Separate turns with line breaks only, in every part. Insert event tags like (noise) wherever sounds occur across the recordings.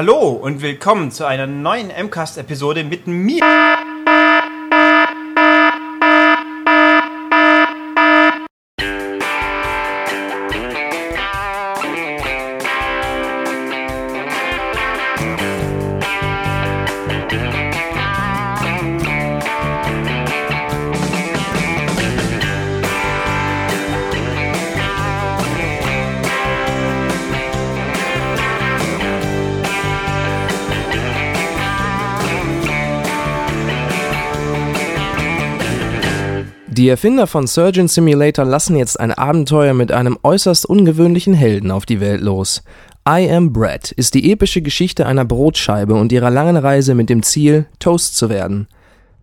Hallo und willkommen zu einer neuen MCAST-Episode mit mir.
Die Erfinder von Surgeon Simulator lassen jetzt ein Abenteuer mit einem äußerst ungewöhnlichen Helden auf die Welt los. I Am Bread ist die epische Geschichte einer Brotscheibe und ihrer langen Reise mit dem Ziel, Toast zu werden.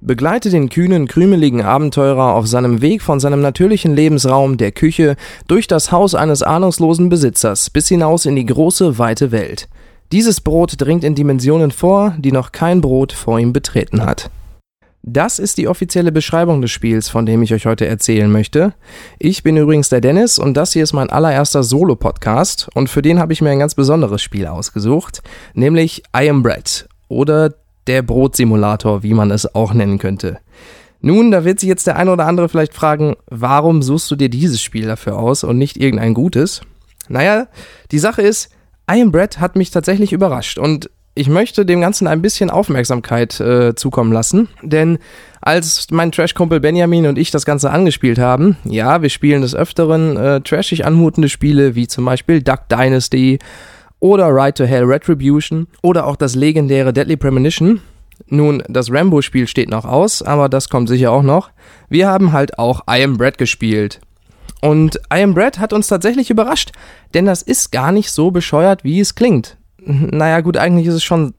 Begleite den kühnen, krümeligen Abenteurer auf seinem Weg von seinem natürlichen Lebensraum, der Küche, durch das Haus eines ahnungslosen Besitzers bis hinaus in die große, weite Welt. Dieses Brot dringt in Dimensionen vor, die noch kein Brot vor ihm betreten hat. Das ist die offizielle Beschreibung des Spiels, von dem ich euch heute erzählen möchte. Ich bin übrigens der Dennis und das hier ist mein allererster Solo-Podcast und für den habe ich mir ein ganz besonderes Spiel ausgesucht, nämlich I Am Bread oder der Brotsimulator, wie man es auch nennen könnte. Nun, da wird sich jetzt der eine oder andere vielleicht fragen, warum suchst du dir dieses Spiel dafür aus und nicht irgendein gutes? Naja, die Sache ist, I Am Bread hat mich tatsächlich überrascht und ich möchte dem Ganzen ein bisschen Aufmerksamkeit äh, zukommen lassen, denn als mein Trash-Kumpel Benjamin und ich das Ganze angespielt haben, ja, wir spielen des Öfteren äh, trashig anmutende Spiele wie zum Beispiel Duck Dynasty oder Ride to Hell Retribution oder auch das legendäre Deadly Premonition. Nun, das Rambo-Spiel steht noch aus, aber das kommt sicher auch noch. Wir haben halt auch I Am Bread gespielt. Und I Am Bread hat uns tatsächlich überrascht, denn das ist gar nicht so bescheuert, wie es klingt naja gut, eigentlich ist es schon,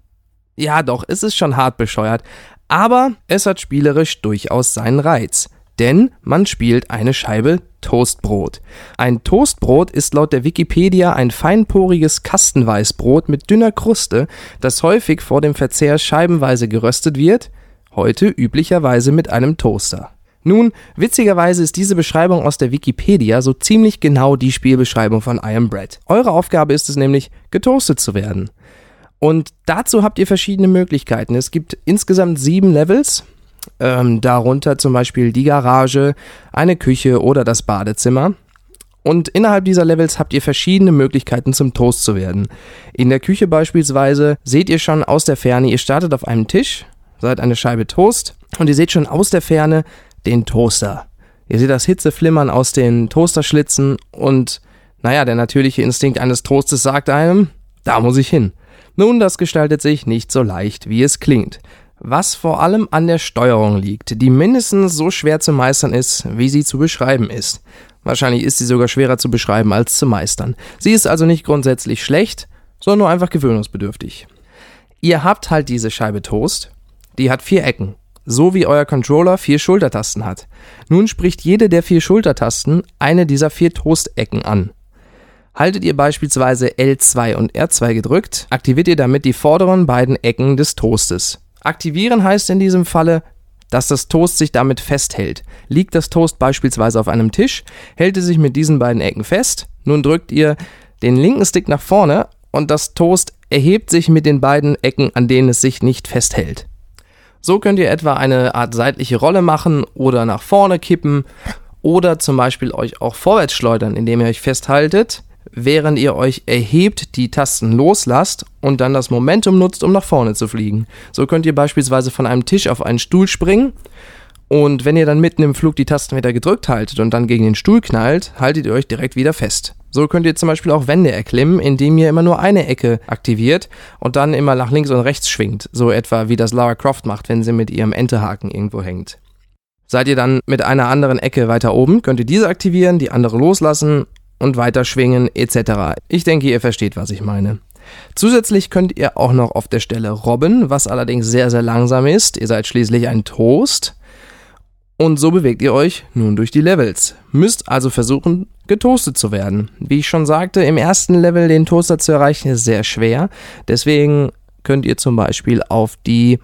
ja doch, es ist schon hart bescheuert, aber es hat spielerisch durchaus seinen Reiz. Denn man spielt eine Scheibe Toastbrot. Ein Toastbrot ist laut der Wikipedia ein feinporiges Kastenweißbrot mit dünner Kruste, das häufig vor dem Verzehr scheibenweise geröstet wird, heute üblicherweise mit einem Toaster. Nun, witzigerweise ist diese Beschreibung aus der Wikipedia so ziemlich genau die Spielbeschreibung von I Am Bread. Eure Aufgabe ist es nämlich, getoastet zu werden. Und dazu habt ihr verschiedene Möglichkeiten. Es gibt insgesamt sieben Levels, ähm, darunter zum Beispiel die Garage, eine Küche oder das Badezimmer. Und innerhalb dieser Levels habt ihr verschiedene Möglichkeiten zum Toast zu werden. In der Küche beispielsweise seht ihr schon aus der Ferne, ihr startet auf einem Tisch, seid eine Scheibe Toast und ihr seht schon aus der Ferne, den Toaster. Ihr seht das Hitzeflimmern aus den Toasterschlitzen und naja, der natürliche Instinkt eines Toastes sagt einem, da muss ich hin. Nun, das gestaltet sich nicht so leicht, wie es klingt. Was vor allem an der Steuerung liegt, die mindestens so schwer zu meistern ist, wie sie zu beschreiben ist. Wahrscheinlich ist sie sogar schwerer zu beschreiben als zu meistern. Sie ist also nicht grundsätzlich schlecht, sondern nur einfach gewöhnungsbedürftig. Ihr habt halt diese Scheibe Toast, die hat vier Ecken so wie euer Controller vier Schultertasten hat. Nun spricht jede der vier Schultertasten eine dieser vier Toastecken an. Haltet ihr beispielsweise L2 und R2 gedrückt, aktiviert ihr damit die vorderen beiden Ecken des Toastes. Aktivieren heißt in diesem Falle, dass das Toast sich damit festhält. Liegt das Toast beispielsweise auf einem Tisch, hält es sich mit diesen beiden Ecken fest. Nun drückt ihr den linken Stick nach vorne und das Toast erhebt sich mit den beiden Ecken, an denen es sich nicht festhält. So könnt ihr etwa eine Art seitliche Rolle machen oder nach vorne kippen oder zum Beispiel euch auch vorwärts schleudern, indem ihr euch festhaltet, während ihr euch erhebt, die Tasten loslasst und dann das Momentum nutzt, um nach vorne zu fliegen. So könnt ihr beispielsweise von einem Tisch auf einen Stuhl springen und wenn ihr dann mitten im Flug die Tasten wieder gedrückt haltet und dann gegen den Stuhl knallt, haltet ihr euch direkt wieder fest. So könnt ihr zum Beispiel auch Wände erklimmen, indem ihr immer nur eine Ecke aktiviert und dann immer nach links und rechts schwingt. So etwa wie das Lara Croft macht, wenn sie mit ihrem Entehaken irgendwo hängt. Seid ihr dann mit einer anderen Ecke weiter oben, könnt ihr diese aktivieren, die andere loslassen und weiter schwingen etc. Ich denke, ihr versteht, was ich meine. Zusätzlich könnt ihr auch noch auf der Stelle robben, was allerdings sehr, sehr langsam ist. Ihr seid schließlich ein Toast. Und so bewegt ihr euch nun durch die Levels. Müsst also versuchen, getoastet zu werden. Wie ich schon sagte, im ersten Level den Toaster zu erreichen ist sehr schwer. Deswegen könnt ihr zum Beispiel auf die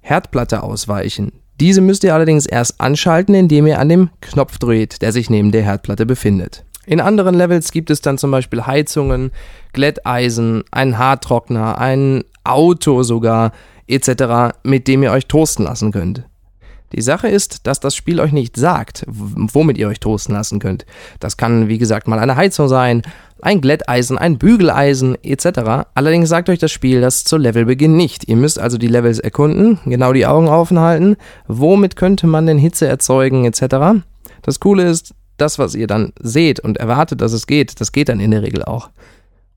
Herdplatte ausweichen. Diese müsst ihr allerdings erst anschalten, indem ihr an dem Knopf dreht, der sich neben der Herdplatte befindet. In anderen Levels gibt es dann zum Beispiel Heizungen, Glätteisen, einen Haartrockner, ein Auto sogar etc., mit dem ihr euch toasten lassen könnt. Die Sache ist, dass das Spiel euch nicht sagt, womit ihr euch toasten lassen könnt. Das kann, wie gesagt, mal eine Heizung sein, ein Glätteisen, ein Bügeleisen etc. Allerdings sagt euch das Spiel das zu Levelbeginn nicht. Ihr müsst also die Levels erkunden, genau die Augen offen halten, womit könnte man denn Hitze erzeugen etc. Das Coole ist, das, was ihr dann seht und erwartet, dass es geht, das geht dann in der Regel auch.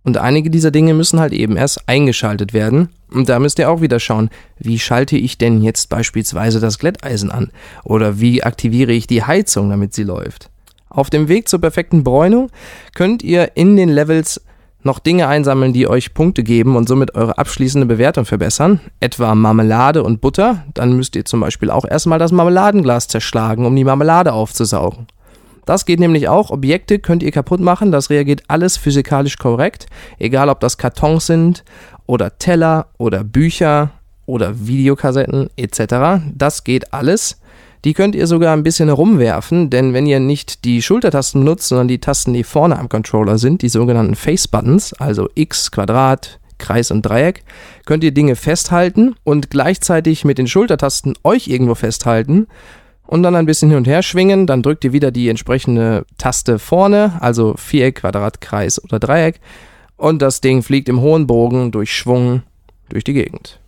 Und einige dieser Dinge müssen halt eben erst eingeschaltet werden. Und da müsst ihr auch wieder schauen, wie schalte ich denn jetzt beispielsweise das Glätteisen an? Oder wie aktiviere ich die Heizung, damit sie läuft? Auf dem Weg zur perfekten Bräunung könnt ihr in den Levels noch Dinge einsammeln, die euch Punkte geben und somit eure abschließende Bewertung verbessern, etwa Marmelade und Butter, dann müsst ihr zum Beispiel auch erstmal das Marmeladenglas zerschlagen, um die Marmelade aufzusaugen. Das geht nämlich auch. Objekte könnt ihr kaputt machen. Das reagiert alles physikalisch korrekt. Egal ob das Kartons sind oder Teller oder Bücher oder Videokassetten etc. Das geht alles. Die könnt ihr sogar ein bisschen herumwerfen, denn wenn ihr nicht die Schultertasten benutzt, sondern die Tasten, die vorne am Controller sind, die sogenannten Face Buttons, also X, Quadrat, Kreis und Dreieck, könnt ihr Dinge festhalten und gleichzeitig mit den Schultertasten euch irgendwo festhalten und dann ein bisschen hin und her schwingen. Dann drückt ihr wieder die entsprechende Taste vorne, also Viereck, Quadrat, Kreis oder Dreieck. Und das Ding fliegt im hohen Bogen durch Schwung durch die Gegend.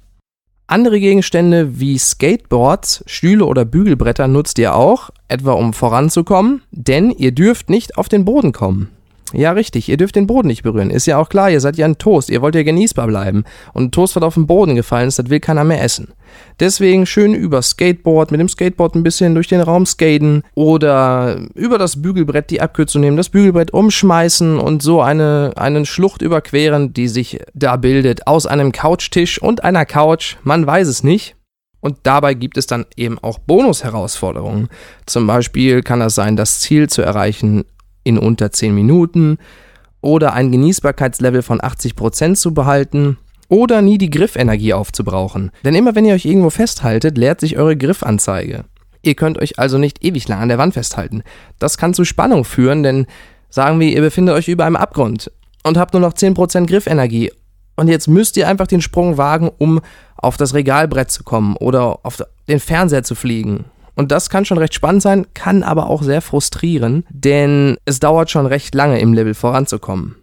Andere Gegenstände wie Skateboards, Stühle oder Bügelbretter nutzt ihr auch, etwa um voranzukommen, denn ihr dürft nicht auf den Boden kommen. Ja, richtig, ihr dürft den Boden nicht berühren. Ist ja auch klar, ihr seid ja ein Toast, ihr wollt ja genießbar bleiben. Und ein Toast, was auf den Boden gefallen ist, das will keiner mehr essen. Deswegen schön über Skateboard, mit dem Skateboard ein bisschen durch den Raum skaten oder über das Bügelbrett die Abkürzung nehmen, das Bügelbrett umschmeißen und so eine, einen Schlucht überqueren, die sich da bildet aus einem Couchtisch und einer Couch, man weiß es nicht. Und dabei gibt es dann eben auch Bonus-Herausforderungen. Zum Beispiel kann das sein, das Ziel zu erreichen in unter 10 Minuten oder ein Genießbarkeitslevel von 80% zu behalten oder nie die Griffenergie aufzubrauchen. Denn immer wenn ihr euch irgendwo festhaltet, leert sich eure Griffanzeige. Ihr könnt euch also nicht ewig lang an der Wand festhalten. Das kann zu Spannung führen, denn sagen wir, ihr befindet euch über einem Abgrund und habt nur noch 10% Griffenergie. Und jetzt müsst ihr einfach den Sprung wagen, um auf das Regalbrett zu kommen oder auf den Fernseher zu fliegen und das kann schon recht spannend sein, kann aber auch sehr frustrieren, denn es dauert schon recht lange im Level voranzukommen.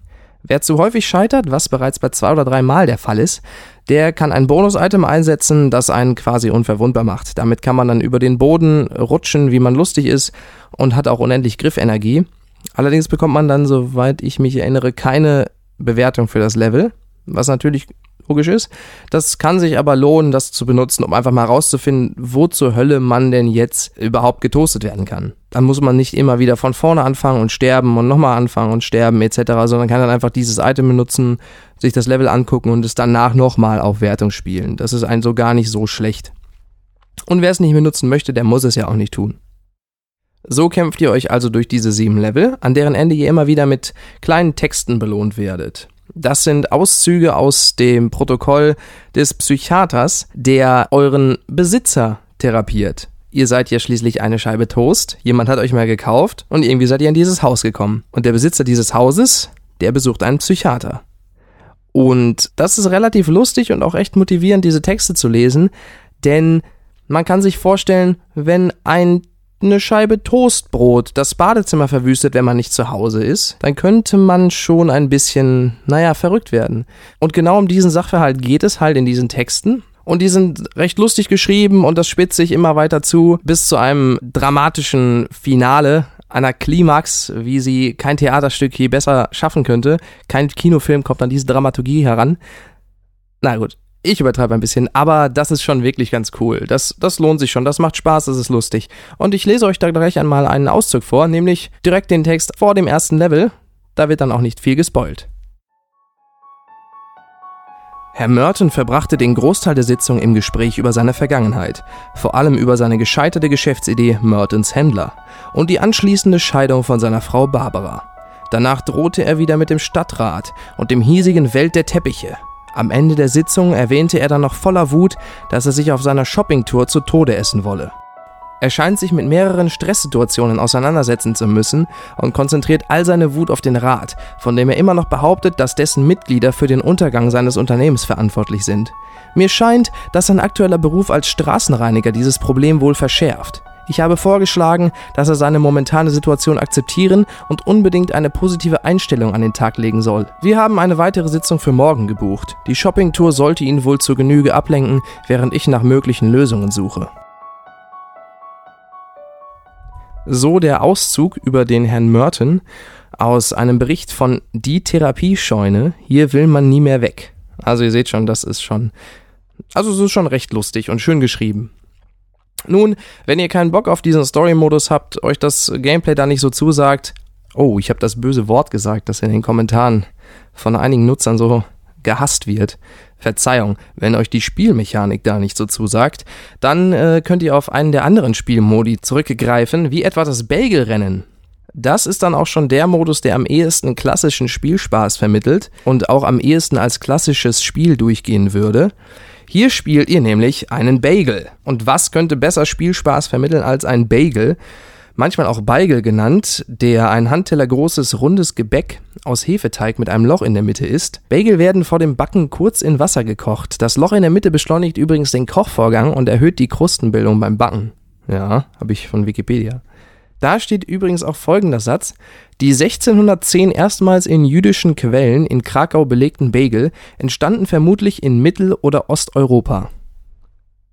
Wer zu häufig scheitert, was bereits bei zwei oder drei Mal der Fall ist, der kann ein Bonus-Item einsetzen, das einen quasi unverwundbar macht. Damit kann man dann über den Boden rutschen, wie man lustig ist und hat auch unendlich Griffenergie. Allerdings bekommt man dann, soweit ich mich erinnere, keine Bewertung für das Level, was natürlich logisch ist. Das kann sich aber lohnen, das zu benutzen, um einfach mal rauszufinden, wo zur Hölle man denn jetzt überhaupt getoastet werden kann. Dann muss man nicht immer wieder von vorne anfangen und sterben und nochmal anfangen und sterben etc., sondern kann dann einfach dieses Item benutzen, sich das Level angucken und es danach nochmal auf Wertung spielen. Das ist ein so gar nicht so schlecht. Und wer es nicht benutzen möchte, der muss es ja auch nicht tun. So kämpft ihr euch also durch diese sieben Level, an deren Ende ihr immer wieder mit kleinen Texten belohnt werdet. Das sind Auszüge aus dem Protokoll des Psychiaters, der euren Besitzer therapiert. Ihr seid ja schließlich eine Scheibe Toast, jemand hat euch mal gekauft und irgendwie seid ihr in dieses Haus gekommen. Und der Besitzer dieses Hauses, der besucht einen Psychiater. Und das ist relativ lustig und auch echt motivierend, diese Texte zu lesen, denn man kann sich vorstellen, wenn ein eine Scheibe Toastbrot das Badezimmer verwüstet, wenn man nicht zu Hause ist, dann könnte man schon ein bisschen, naja, verrückt werden. Und genau um diesen Sachverhalt geht es halt in diesen Texten. Und die sind recht lustig geschrieben und das spitzt sich immer weiter zu bis zu einem dramatischen Finale, einer Klimax, wie sie kein Theaterstück je besser schaffen könnte. Kein Kinofilm kommt an diese Dramaturgie heran. Na gut, ich übertreibe ein bisschen, aber das ist schon wirklich ganz cool. Das, das lohnt sich schon, das macht Spaß, das ist lustig. Und ich lese euch da gleich einmal einen Auszug vor, nämlich direkt den Text vor dem ersten Level. Da wird dann auch nicht viel gespoilt. Herr Merton verbrachte den Großteil der Sitzung im Gespräch über seine Vergangenheit, vor allem über seine gescheiterte Geschäftsidee Mertons Händler und die anschließende Scheidung von seiner Frau Barbara. Danach drohte er wieder mit dem Stadtrat und dem hiesigen Welt der Teppiche, am Ende der Sitzung erwähnte er dann noch voller Wut, dass er sich auf seiner Shoppingtour zu Tode essen wolle. Er scheint sich mit mehreren Stresssituationen auseinandersetzen zu müssen und konzentriert all seine Wut auf den Rat, von dem er immer noch behauptet, dass dessen Mitglieder für den Untergang seines Unternehmens verantwortlich sind. Mir scheint, dass sein aktueller Beruf als Straßenreiniger dieses Problem wohl verschärft. Ich habe vorgeschlagen, dass er seine momentane Situation akzeptieren und unbedingt eine positive Einstellung an den Tag legen soll. Wir haben eine weitere Sitzung für morgen gebucht. Die Shoppingtour sollte ihn wohl zur Genüge ablenken, während ich nach möglichen Lösungen suche. So der Auszug über den Herrn Merton aus einem Bericht von Die Therapiescheune. Hier will man nie mehr weg. Also ihr seht schon, das ist schon, also es ist schon recht lustig und schön geschrieben. Nun, wenn ihr keinen Bock auf diesen Story-Modus habt, euch das Gameplay da nicht so zusagt, oh, ich habe das böse Wort gesagt, das in den Kommentaren von einigen Nutzern so gehasst wird. Verzeihung, wenn euch die Spielmechanik da nicht so zusagt, dann äh, könnt ihr auf einen der anderen Spielmodi zurückgreifen, wie etwa das Bagelrennen. Das ist dann auch schon der Modus, der am ehesten klassischen Spielspaß vermittelt und auch am ehesten als klassisches Spiel durchgehen würde. Hier spielt ihr nämlich einen Bagel. Und was könnte besser Spielspaß vermitteln als ein Bagel? Manchmal auch Beigel genannt, der ein Handteller großes rundes Gebäck aus Hefeteig mit einem Loch in der Mitte ist. Bagel werden vor dem Backen kurz in Wasser gekocht. Das Loch in der Mitte beschleunigt übrigens den Kochvorgang und erhöht die Krustenbildung beim Backen. Ja, habe ich von Wikipedia. Da steht übrigens auch folgender Satz. Die 1610 erstmals in jüdischen Quellen in Krakau belegten Bagel entstanden vermutlich in Mittel- oder Osteuropa.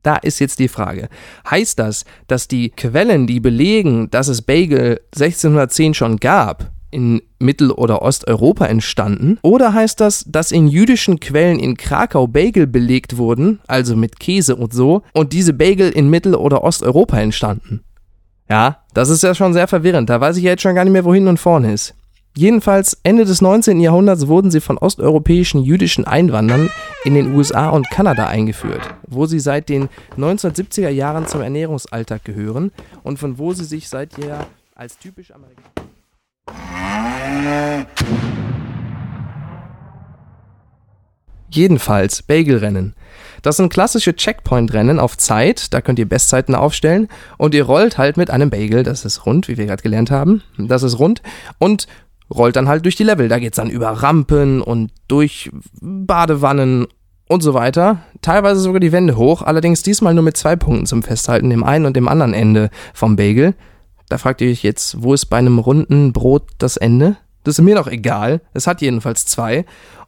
Da ist jetzt die Frage. Heißt das, dass die Quellen, die belegen, dass es Bagel 1610 schon gab, in Mittel- oder Osteuropa entstanden? Oder heißt das, dass in jüdischen Quellen in Krakau Bagel belegt wurden, also mit Käse und so, und diese Bagel in Mittel- oder Osteuropa entstanden? Ja, das ist ja schon sehr verwirrend. Da weiß ich ja jetzt schon gar nicht mehr, wohin und vorne ist. Jedenfalls Ende des 19. Jahrhunderts wurden sie von osteuropäischen jüdischen Einwanderern in den USA und Kanada eingeführt, wo sie seit den 1970er Jahren zum Ernährungsalltag gehören und von wo sie sich seit jeher als typisch amerikanisch Jedenfalls Bagelrennen. Das sind klassische Checkpoint-Rennen auf Zeit, da könnt ihr Bestzeiten aufstellen und ihr rollt halt mit einem Bagel, das ist rund, wie wir gerade gelernt haben, das ist rund und rollt dann halt durch die Level. Da geht's dann über Rampen und durch Badewannen und so weiter. Teilweise sogar die Wände hoch, allerdings diesmal nur mit zwei Punkten zum Festhalten, dem einen und dem anderen Ende vom Bagel. Da fragt ihr euch jetzt, wo ist bei einem runden Brot das Ende? Das ist mir noch egal. Es hat jedenfalls zwei.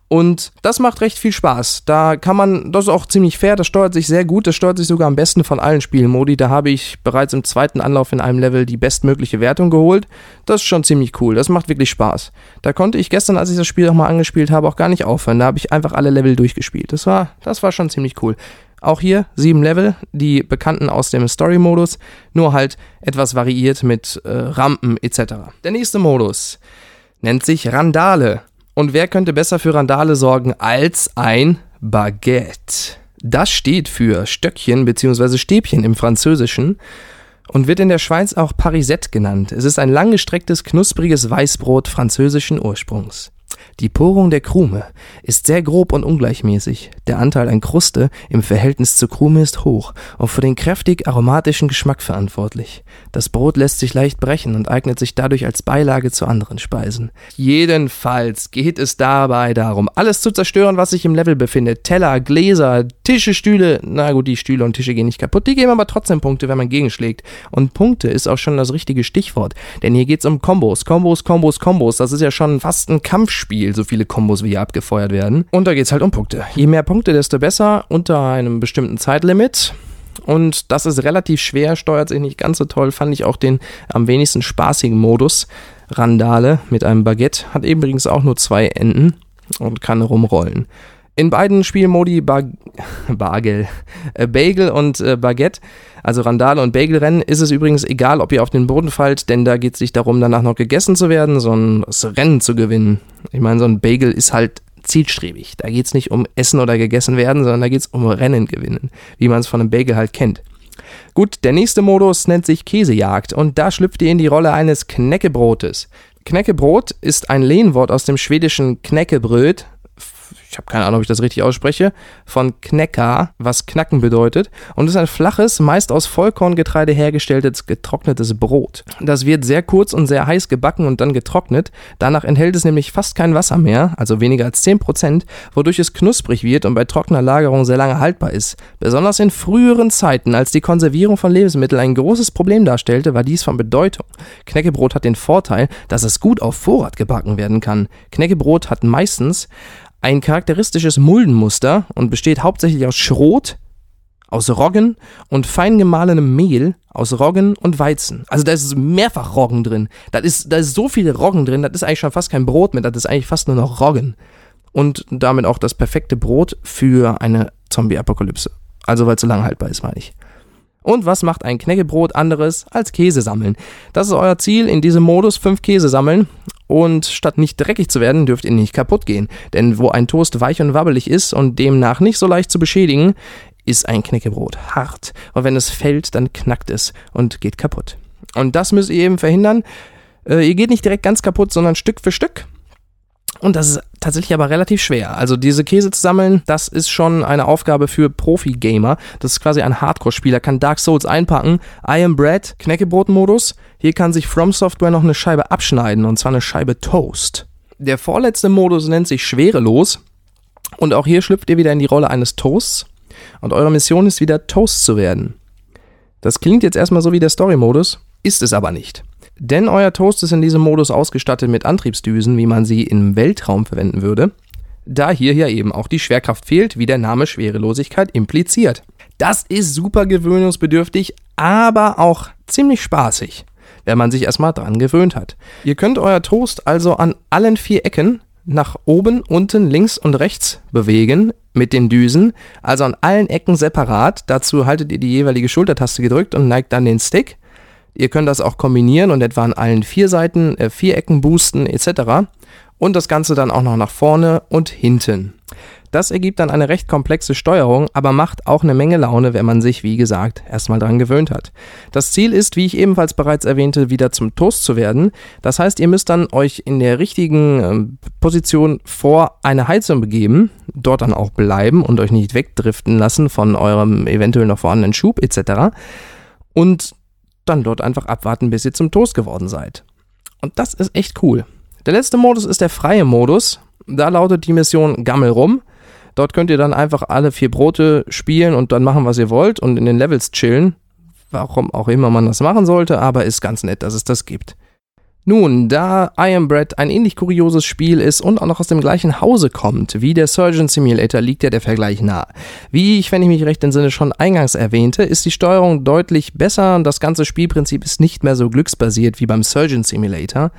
Und das macht recht viel Spaß. Da kann man, das ist auch ziemlich fair, das steuert sich sehr gut, das steuert sich sogar am besten von allen Spielmodi. Da habe ich bereits im zweiten Anlauf in einem Level die bestmögliche Wertung geholt. Das ist schon ziemlich cool, das macht wirklich Spaß. Da konnte ich gestern, als ich das Spiel nochmal angespielt habe, auch gar nicht aufhören. Da habe ich einfach alle Level durchgespielt. Das war, das war schon ziemlich cool. Auch hier sieben Level, die bekannten aus dem Story-Modus, nur halt etwas variiert mit äh, Rampen etc. Der nächste Modus nennt sich Randale. Und wer könnte besser für Randale sorgen als ein Baguette? Das steht für Stöckchen bzw. Stäbchen im Französischen und wird in der Schweiz auch Parisette genannt. Es ist ein langgestrecktes, knuspriges Weißbrot französischen Ursprungs. Die Porung der Krume ist sehr grob und ungleichmäßig. Der Anteil an Kruste im Verhältnis zur Krume ist hoch und für den kräftig aromatischen Geschmack verantwortlich. Das Brot lässt sich leicht brechen und eignet sich dadurch als Beilage zu anderen Speisen. Jedenfalls geht es dabei darum, alles zu zerstören, was sich im Level befindet. Teller, Gläser, Tische, Stühle. Na gut, die Stühle und Tische gehen nicht kaputt. Die geben aber trotzdem Punkte, wenn man gegenschlägt. Und Punkte ist auch schon das richtige Stichwort. Denn hier geht es um Kombos. Kombos, Kombos, Kombos. Das ist ja schon fast ein Kampfspiel. Spiel, so viele Kombos wie hier abgefeuert werden. Und da geht es halt um Punkte. Je mehr Punkte, desto besser unter einem bestimmten Zeitlimit. Und das ist relativ schwer, steuert sich nicht ganz so toll, fand ich auch den am wenigsten spaßigen Modus. Randale mit einem Baguette hat übrigens auch nur zwei Enden und kann rumrollen. In beiden Spielmodi Bar (laughs) Bargel, äh, Bagel und äh, Baguette, also Randale und Bagelrennen, ist es übrigens egal, ob ihr auf den Boden fallt, denn da geht es nicht darum, danach noch gegessen zu werden, sondern das Rennen zu gewinnen. Ich meine, so ein Bagel ist halt zielstrebig. Da geht es nicht um Essen oder gegessen werden, sondern da geht es um Rennen gewinnen, wie man es von einem Bagel halt kennt. Gut, der nächste Modus nennt sich Käsejagd und da schlüpft ihr in die Rolle eines Knäckebrotes. Knäckebrot ist ein Lehnwort aus dem schwedischen Knäckebröt, ich habe keine Ahnung, ob ich das richtig ausspreche, von Knecker, was knacken bedeutet. Und ist ein flaches, meist aus Vollkorngetreide hergestelltes getrocknetes Brot. Das wird sehr kurz und sehr heiß gebacken und dann getrocknet. Danach enthält es nämlich fast kein Wasser mehr, also weniger als 10%, wodurch es knusprig wird und bei trockener Lagerung sehr lange haltbar ist. Besonders in früheren Zeiten, als die Konservierung von Lebensmitteln ein großes Problem darstellte, war dies von Bedeutung. Knäckebrot hat den Vorteil, dass es gut auf Vorrat gebacken werden kann. Knäckebrot hat meistens ein charakteristisches Muldenmuster und besteht hauptsächlich aus Schrot, aus Roggen und fein gemahlenem Mehl aus Roggen und Weizen. Also da ist mehrfach Roggen drin. Da ist, da ist so viel Roggen drin, das ist eigentlich schon fast kein Brot mehr, das ist eigentlich fast nur noch Roggen. Und damit auch das perfekte Brot für eine Zombie-Apokalypse. Also weil es so lang haltbar ist, meine ich. Und was macht ein Knäckebrot anderes als Käse sammeln? Das ist euer Ziel, in diesem Modus fünf Käse sammeln. Und statt nicht dreckig zu werden, dürft ihr nicht kaputt gehen. Denn wo ein Toast weich und wabbelig ist und demnach nicht so leicht zu beschädigen, ist ein Knäckebrot hart. Und wenn es fällt, dann knackt es und geht kaputt. Und das müsst ihr eben verhindern. Äh, ihr geht nicht direkt ganz kaputt, sondern Stück für Stück. Und das ist tatsächlich aber relativ schwer. Also diese Käse zu sammeln, das ist schon eine Aufgabe für Profi-Gamer. Das ist quasi ein Hardcore-Spieler, kann Dark Souls einpacken. I am Bread, Knäckebrot-Modus. Hier kann sich From Software noch eine Scheibe abschneiden, und zwar eine Scheibe Toast. Der vorletzte Modus nennt sich Schwerelos. Und auch hier schlüpft ihr wieder in die Rolle eines Toasts. Und eure Mission ist wieder Toast zu werden. Das klingt jetzt erstmal so wie der Story-Modus, ist es aber nicht. Denn euer Toast ist in diesem Modus ausgestattet mit Antriebsdüsen, wie man sie im Weltraum verwenden würde, da hier ja eben auch die Schwerkraft fehlt, wie der Name Schwerelosigkeit impliziert. Das ist super gewöhnungsbedürftig, aber auch ziemlich spaßig, wenn man sich erstmal dran gewöhnt hat. Ihr könnt euer Toast also an allen vier Ecken nach oben, unten, links und rechts bewegen mit den Düsen, also an allen Ecken separat. Dazu haltet ihr die jeweilige Schultertaste gedrückt und neigt dann den Stick. Ihr könnt das auch kombinieren und etwa an allen vier Seiten äh, Vierecken boosten etc. Und das Ganze dann auch noch nach vorne und hinten. Das ergibt dann eine recht komplexe Steuerung, aber macht auch eine Menge Laune, wenn man sich, wie gesagt, erstmal dran gewöhnt hat. Das Ziel ist, wie ich ebenfalls bereits erwähnte, wieder zum Toast zu werden. Das heißt, ihr müsst dann euch in der richtigen äh, Position vor eine Heizung begeben, dort dann auch bleiben und euch nicht wegdriften lassen von eurem eventuell noch vorhandenen Schub etc. Und dann dort einfach abwarten, bis ihr zum Toast geworden seid. Und das ist echt cool. Der letzte Modus ist der freie Modus. Da lautet die Mission Gammel rum. Dort könnt ihr dann einfach alle vier Brote spielen und dann machen, was ihr wollt und in den Levels chillen. Warum auch immer man das machen sollte, aber ist ganz nett, dass es das gibt. Nun, da I Am Bread ein ähnlich kurioses Spiel ist und auch noch aus dem gleichen Hause kommt wie der Surgeon Simulator, liegt ja der Vergleich nahe. Wie ich, wenn ich mich recht entsinne, schon eingangs erwähnte, ist die Steuerung deutlich besser und das ganze Spielprinzip ist nicht mehr so glücksbasiert wie beim Surgeon Simulator.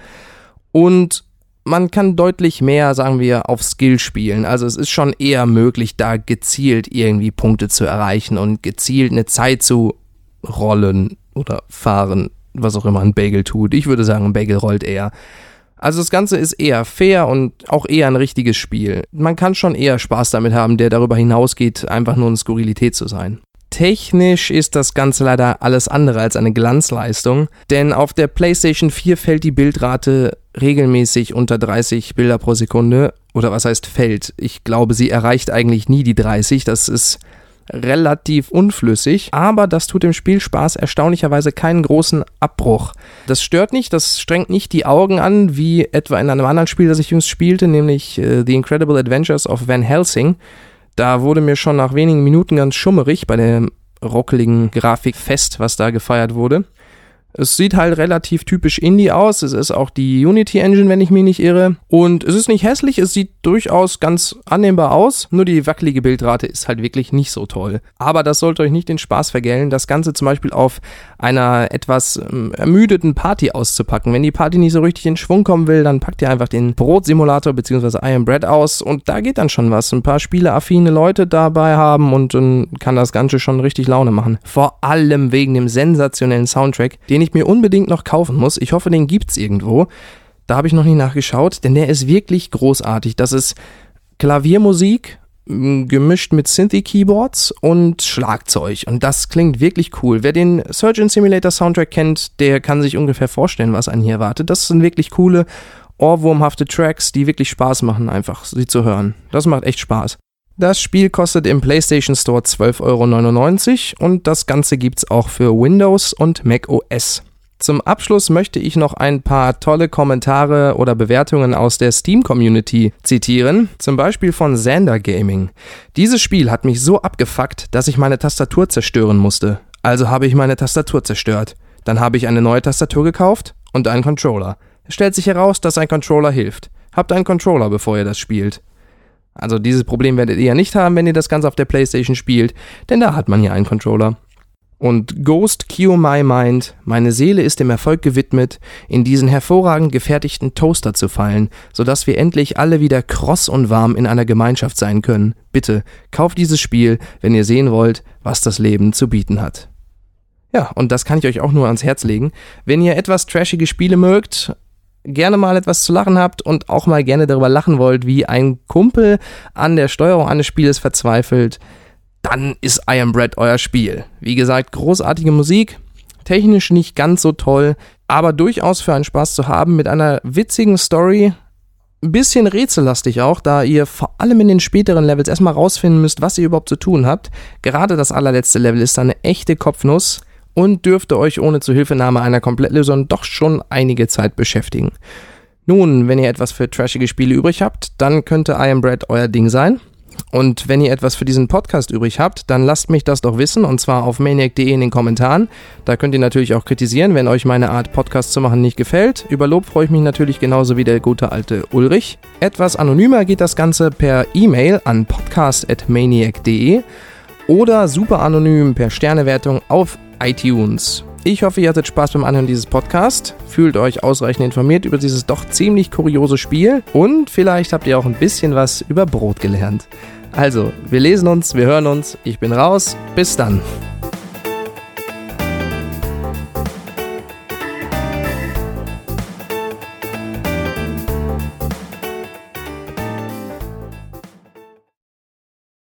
Und man kann deutlich mehr, sagen wir, auf Skill spielen. Also es ist schon eher möglich, da gezielt irgendwie Punkte zu erreichen und gezielt eine Zeit zu rollen oder fahren was auch immer ein Bagel tut. Ich würde sagen, ein Bagel rollt eher. Also das Ganze ist eher fair und auch eher ein richtiges Spiel. Man kann schon eher Spaß damit haben, der darüber hinausgeht, einfach nur eine Skurrilität zu sein. Technisch ist das Ganze leider alles andere als eine Glanzleistung, denn auf der PlayStation 4 fällt die Bildrate regelmäßig unter 30 Bilder pro Sekunde. Oder was heißt fällt? Ich glaube, sie erreicht eigentlich nie die 30. Das ist relativ unflüssig, aber das tut dem Spielspaß erstaunlicherweise keinen großen Abbruch. Das stört nicht, das strengt nicht die Augen an, wie etwa in einem anderen Spiel, das ich jüngst spielte, nämlich äh, The Incredible Adventures of Van Helsing. Da wurde mir schon nach wenigen Minuten ganz schummerig bei der rockeligen Grafikfest, was da gefeiert wurde. Es sieht halt relativ typisch Indie aus. Es ist auch die Unity Engine, wenn ich mich nicht irre. Und es ist nicht hässlich, es sieht durchaus ganz annehmbar aus. Nur die wackelige Bildrate ist halt wirklich nicht so toll. Aber das sollte euch nicht den Spaß vergällen, das Ganze zum Beispiel auf einer etwas ähm, ermüdeten Party auszupacken. Wenn die Party nicht so richtig in Schwung kommen will, dann packt ihr einfach den Brotsimulator bzw. I Am Bread aus und da geht dann schon was. Ein paar spieleaffine Leute dabei haben und dann kann das Ganze schon richtig Laune machen. Vor allem wegen dem sensationellen Soundtrack, den ich ich mir unbedingt noch kaufen muss. Ich hoffe, den gibt's irgendwo. Da habe ich noch nie nachgeschaut, denn der ist wirklich großartig. Das ist Klaviermusik gemischt mit Synthy-Keyboards und Schlagzeug. Und das klingt wirklich cool. Wer den Surgeon Simulator Soundtrack kennt, der kann sich ungefähr vorstellen, was einen hier erwartet. Das sind wirklich coole ohrwurmhafte Tracks, die wirklich Spaß machen, einfach sie zu hören. Das macht echt Spaß. Das Spiel kostet im PlayStation Store 12,99 Euro und das Ganze gibt's auch für Windows und Mac OS. Zum Abschluss möchte ich noch ein paar tolle Kommentare oder Bewertungen aus der Steam-Community zitieren, zum Beispiel von Xander Gaming. Dieses Spiel hat mich so abgefuckt, dass ich meine Tastatur zerstören musste. Also habe ich meine Tastatur zerstört. Dann habe ich eine neue Tastatur gekauft und einen Controller. Es stellt sich heraus, dass ein Controller hilft. Habt einen Controller, bevor ihr das spielt. Also dieses Problem werdet ihr ja nicht haben, wenn ihr das Ganze auf der Playstation spielt, denn da hat man ja einen Controller. Und Ghost Cue My Mind, meine Seele ist dem Erfolg gewidmet, in diesen hervorragend gefertigten Toaster zu fallen, sodass wir endlich alle wieder kross und warm in einer Gemeinschaft sein können. Bitte, kauft dieses Spiel, wenn ihr sehen wollt, was das Leben zu bieten hat. Ja, und das kann ich euch auch nur ans Herz legen. Wenn ihr etwas trashige Spiele mögt, gerne mal etwas zu lachen habt und auch mal gerne darüber lachen wollt, wie ein Kumpel an der Steuerung eines Spieles verzweifelt, dann ist I Am Bread euer Spiel. Wie gesagt, großartige Musik, technisch nicht ganz so toll, aber durchaus für einen Spaß zu haben mit einer witzigen Story. Ein bisschen rätsellastig auch, da ihr vor allem in den späteren Levels erstmal rausfinden müsst, was ihr überhaupt zu tun habt. Gerade das allerletzte Level ist da eine echte Kopfnuss und dürfte euch ohne Zuhilfenahme einer Komplettlösung doch schon einige Zeit beschäftigen. Nun, wenn ihr etwas für trashige Spiele übrig habt, dann könnte I Am Bread euer Ding sein. Und wenn ihr etwas für diesen Podcast übrig habt, dann lasst mich das doch wissen und zwar auf maniac.de in den Kommentaren. Da könnt ihr natürlich auch kritisieren, wenn euch meine Art Podcast zu machen nicht gefällt. Über Lob freue ich mich natürlich genauso wie der gute alte Ulrich. Etwas anonymer geht das Ganze per E-Mail an podcast.maniac.de oder super anonym per Sternewertung auf iTunes. Ich hoffe, ihr hattet Spaß beim Anhören dieses Podcasts, fühlt euch ausreichend informiert über dieses doch ziemlich kuriose Spiel und vielleicht habt ihr auch ein bisschen was über Brot gelernt. Also, wir lesen uns, wir hören uns, ich bin raus, bis dann.